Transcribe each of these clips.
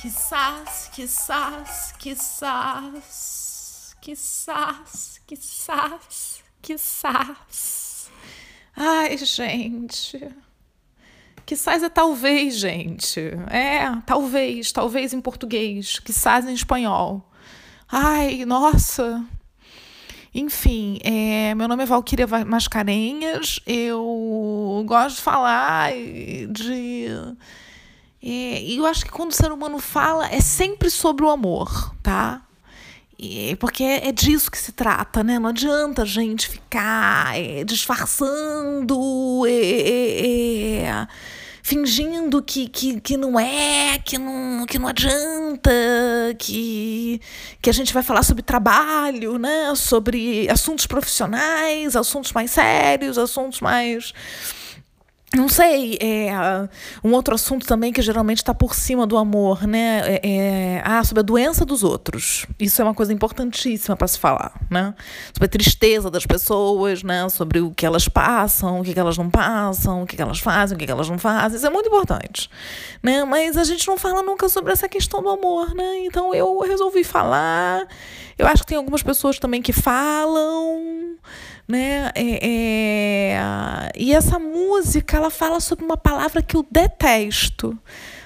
quizás, quizás, quizás, quizás, quizás, quizás. Ai, gente. Quizás é talvez, gente. É, talvez, talvez em português, quizás em espanhol. Ai, nossa. Enfim, é, meu nome é Valquíria Mascarenhas. Eu gosto de falar de. É, e eu acho que quando o ser humano fala, é sempre sobre o amor, tá? Porque é, é disso que se trata, né? Não adianta a gente ficar é, disfarçando. É, é, é fingindo que, que, que não é, que não, que não adianta, que, que a gente vai falar sobre trabalho, né? sobre assuntos profissionais, assuntos mais sérios, assuntos mais não sei, é, um outro assunto também que geralmente está por cima do amor, né? É, é, ah, sobre a doença dos outros. Isso é uma coisa importantíssima para se falar, né? Sobre a tristeza das pessoas, né? Sobre o que elas passam, o que, elas não passam, o que, elas fazem, o que, elas não fazem. Isso é muito importante, né? Mas a gente não fala nunca sobre essa questão do amor, né? Então eu resolvi falar. Eu acho que tem algumas pessoas também que falam né? É, é... E essa música, ela fala sobre uma palavra que eu detesto,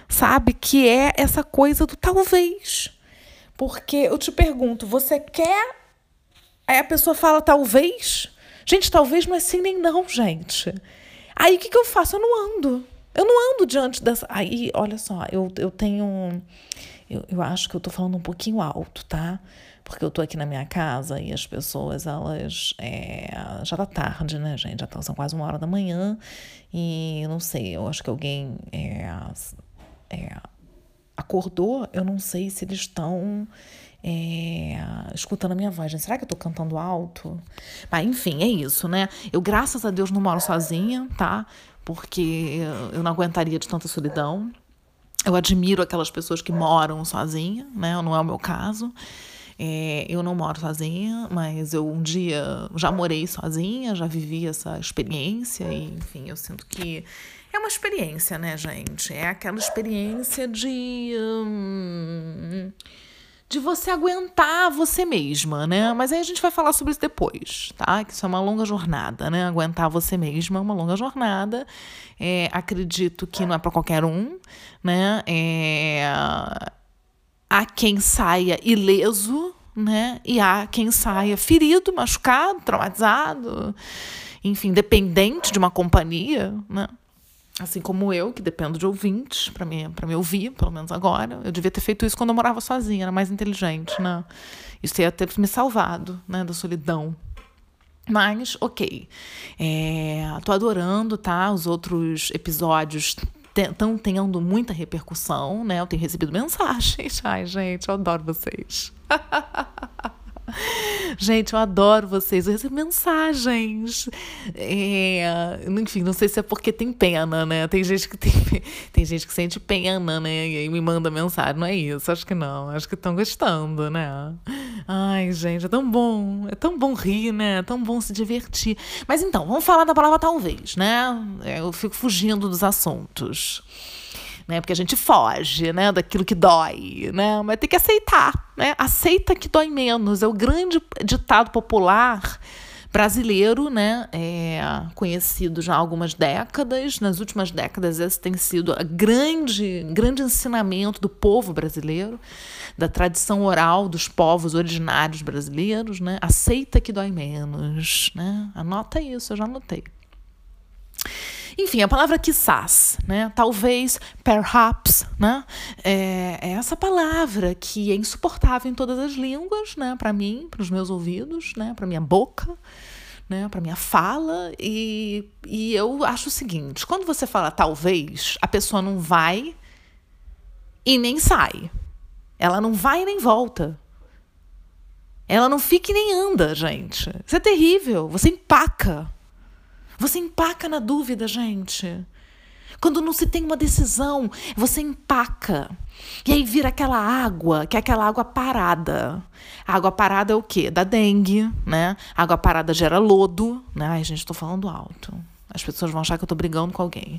sabe? Que é essa coisa do talvez. Porque eu te pergunto, você quer? Aí a pessoa fala talvez. Gente, talvez não é sim nem não, gente. Aí o que, que eu faço? Eu não ando. Eu não ando diante dessa. Aí, olha só, eu, eu tenho. Eu, eu acho que eu tô falando um pouquinho alto, tá? Porque eu tô aqui na minha casa e as pessoas, elas. É, já tá tarde, né, gente? Já tá, são quase uma hora da manhã e não sei, eu acho que alguém é, é, acordou, eu não sei se eles estão. É, escutando a minha voz. Será que eu tô cantando alto? Mas, enfim, é isso, né? Eu, graças a Deus, não moro sozinha, tá? Porque eu não aguentaria de tanta solidão. Eu admiro aquelas pessoas que moram sozinha, né? Não é o meu caso. É, eu não moro sozinha, mas eu um dia já morei sozinha, já vivi essa experiência, e enfim, eu sinto que é uma experiência, né, gente? É aquela experiência de. Hum, de você aguentar você mesma, né? Mas aí a gente vai falar sobre isso depois, tá? Que isso é uma longa jornada, né? Aguentar você mesma é uma longa jornada. É, acredito que não é para qualquer um, né? É, há quem saia ileso, né? E há quem saia ferido, machucado, traumatizado, enfim, dependente de uma companhia, né? Assim como eu, que dependo de ouvintes para me, me ouvir, pelo menos agora. Eu devia ter feito isso quando eu morava sozinha, era mais inteligente, né? Isso ia ter me salvado, né, da solidão. Mas, ok. É, tô adorando, tá? Os outros episódios estão tendo muita repercussão, né? Eu tenho recebido mensagens. Ai, gente, eu adoro vocês. Gente, eu adoro vocês. Eu recebo mensagens. É, enfim, não sei se é porque tem pena, né? Tem gente que tem, tem gente que sente pena, né? E me manda mensagem. Não é isso? Acho que não. Acho que estão gostando, né? Ai, gente, é tão bom. É tão bom rir, né? É tão bom se divertir. Mas então, vamos falar da palavra talvez, né? Eu fico fugindo dos assuntos né? Porque a gente foge, né, daquilo que dói, né? Mas tem que aceitar, né? Aceita que dói menos. É o grande ditado popular brasileiro, né, é conhecido já há algumas décadas. Nas últimas décadas, esse tem sido a grande, grande ensinamento do povo brasileiro, da tradição oral dos povos originários brasileiros, né? Aceita que dói menos, né? Anota isso, eu já anotei. Enfim, a palavra quizás, né? Talvez, perhaps, né? É, é essa palavra que é insuportável em todas as línguas, né? Para mim, para os meus ouvidos, né? Para minha boca, né? Para minha fala e, e eu acho o seguinte: quando você fala talvez, a pessoa não vai e nem sai. Ela não vai e nem volta. Ela não fica e nem anda, gente. Isso é terrível. Você empaca. Você empaca na dúvida, gente. Quando não se tem uma decisão, você empaca. E aí vira aquela água, que é aquela água parada. A água parada é o quê? Da dengue, né? A água parada gera lodo, né? Ai, gente, tô falando alto. As pessoas vão achar que eu tô brigando com alguém.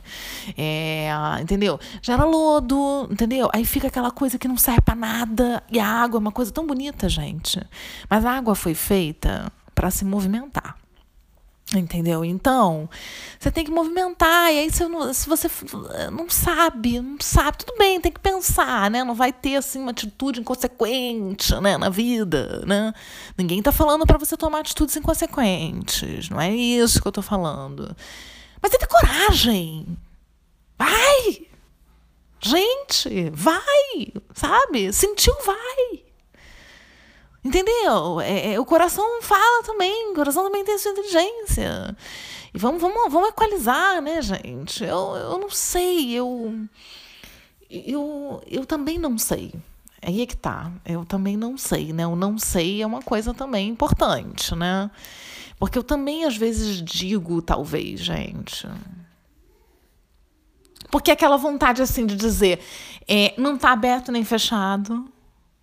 É, entendeu? Gera lodo, entendeu? Aí fica aquela coisa que não serve para nada. E a água é uma coisa tão bonita, gente. Mas a água foi feita para se movimentar. Entendeu? Então, você tem que movimentar. E aí, se, não, se você não sabe, não sabe, tudo bem, tem que pensar, né? Não vai ter, assim, uma atitude inconsequente, né? Na vida, né? Ninguém tá falando para você tomar atitudes inconsequentes. Não é isso que eu tô falando. Mas tem que ter coragem. Vai! Gente, vai! Sabe? Sentiu, vai! Entendeu? É, é, o coração fala também, o coração também tem sua inteligência. E vamos, vamos, vamos equalizar, né, gente? Eu, eu não sei, eu, eu, eu também não sei. Aí é que tá. Eu também não sei, né? O não sei é uma coisa também importante, né? Porque eu também às vezes digo, talvez, gente. Porque aquela vontade assim de dizer, é, não tá aberto nem fechado,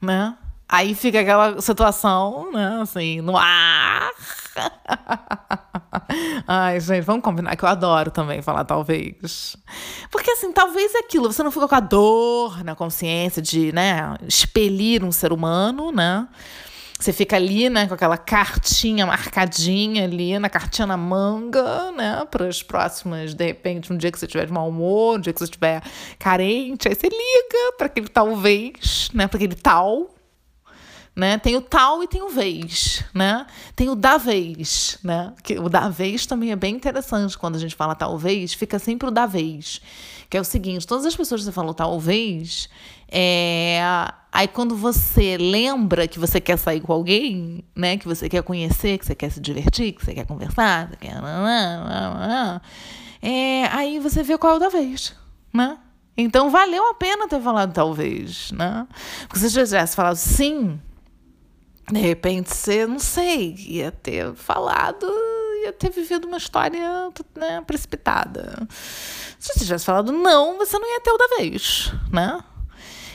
né? Aí fica aquela situação, né, assim, no ar. Ai, gente, vamos combinar que eu adoro também falar talvez. Porque assim, talvez é aquilo, você não fica com a dor na consciência de, né, expelir um ser humano, né? Você fica ali, né, com aquela cartinha marcadinha ali, na cartinha na manga, né, para as próximas, de repente, um dia que você estiver de mau humor, um dia que você estiver carente, aí você liga para aquele talvez, né, para aquele tal, né? Tem o tal e tem o vez, né? Tem o da vez, né? Que o da vez também é bem interessante quando a gente fala talvez, fica sempre o da vez. Que é o seguinte, todas as pessoas que você falou talvez, é... aí quando você lembra que você quer sair com alguém, né? Que você quer conhecer, que você quer se divertir, que você quer conversar, que você quer... É... aí você vê qual é o da vez, né? Então valeu a pena ter falado talvez, né? Porque se você tivesse falado sim, de repente você, não sei, ia ter falado, ia ter vivido uma história né, precipitada. Se você tivesse falado não, você não ia ter o da vez, né?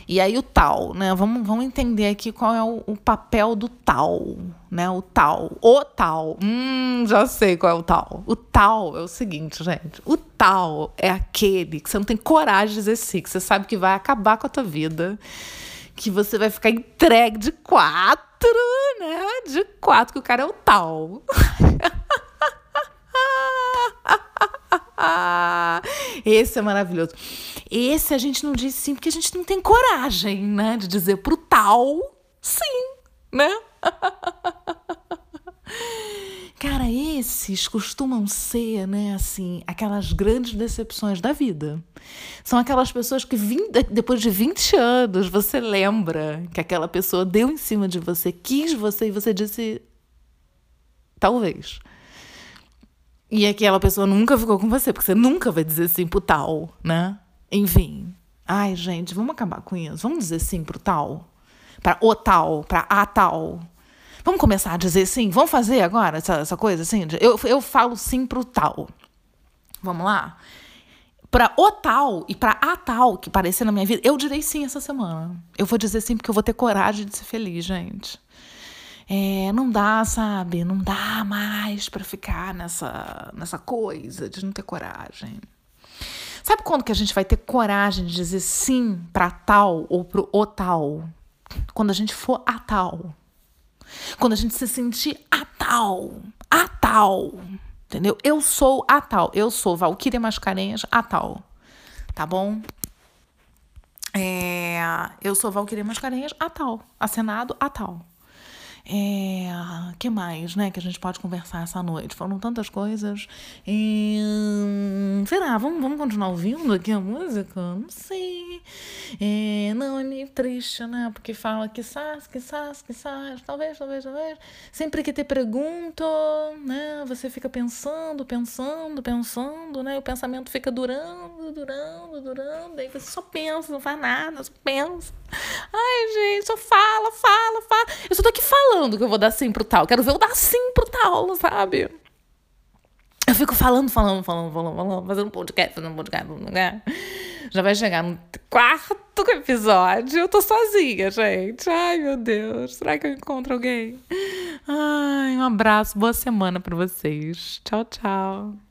E aí o tal, né? Vamos, vamos entender aqui qual é o, o, papel do tal, né? O tal, o tal. Hum, já sei qual é o tal. O tal é o seguinte, gente. O tal é aquele que você não tem coragem de dizer sim, que você sabe que vai acabar com a tua vida, que você vai ficar entregue de quatro né? De quatro, que o cara é o tal. Esse é maravilhoso. Esse a gente não diz sim porque a gente não tem coragem, né? De dizer pro tal sim, né? Esses costumam ser, né, assim, aquelas grandes decepções da vida. São aquelas pessoas que, depois de 20 anos, você lembra que aquela pessoa deu em cima de você, quis você e você disse. Talvez. E aquela pessoa nunca ficou com você, porque você nunca vai dizer sim pro tal, né? Enfim. Ai, gente, vamos acabar com isso. Vamos dizer sim pro tal? Para o tal, para a tal. Vamos começar a dizer sim? Vamos fazer agora essa, essa coisa assim? Eu, eu falo sim pro tal. Vamos lá? Para o tal e para a tal que parecer na minha vida, eu direi sim essa semana. Eu vou dizer sim porque eu vou ter coragem de ser feliz, gente. É, não dá, sabe? Não dá mais para ficar nessa, nessa coisa de não ter coragem. Sabe quando que a gente vai ter coragem de dizer sim para tal ou pro o tal? Quando a gente for a tal. Quando a gente se sentir a tal, a tal, entendeu? Eu sou a tal, eu sou Valquíria Mascarenhas a tal, tá bom? É, eu sou Valquíria Mascarenhas a tal, acenado a tal. É, que mais, né, que a gente pode conversar essa noite? Foram tantas coisas. E, será? Vamos, vamos continuar ouvindo aqui a música? Não sei. É, não, é meio triste, né? Porque fala que sas, que sas, que sas, talvez, talvez, talvez. Sempre que te pergunto, né? Você fica pensando, pensando, pensando, né? O pensamento fica durando, durando, durando. Aí você só pensa, não faz nada, só pensa. Ai, gente, só fala, fala, fala. Eu só tô aqui falando que eu vou dar sim pro tal. Quero ver eu dar sim pro tal, sabe? Eu fico falando, falando, falando, falando, falando, fazendo podcast, fazendo podcast, podcast. Já vai chegar no quarto episódio. Eu tô sozinha, gente. Ai, meu Deus. Será que eu encontro alguém? Ai, um abraço, boa semana para vocês. Tchau, tchau.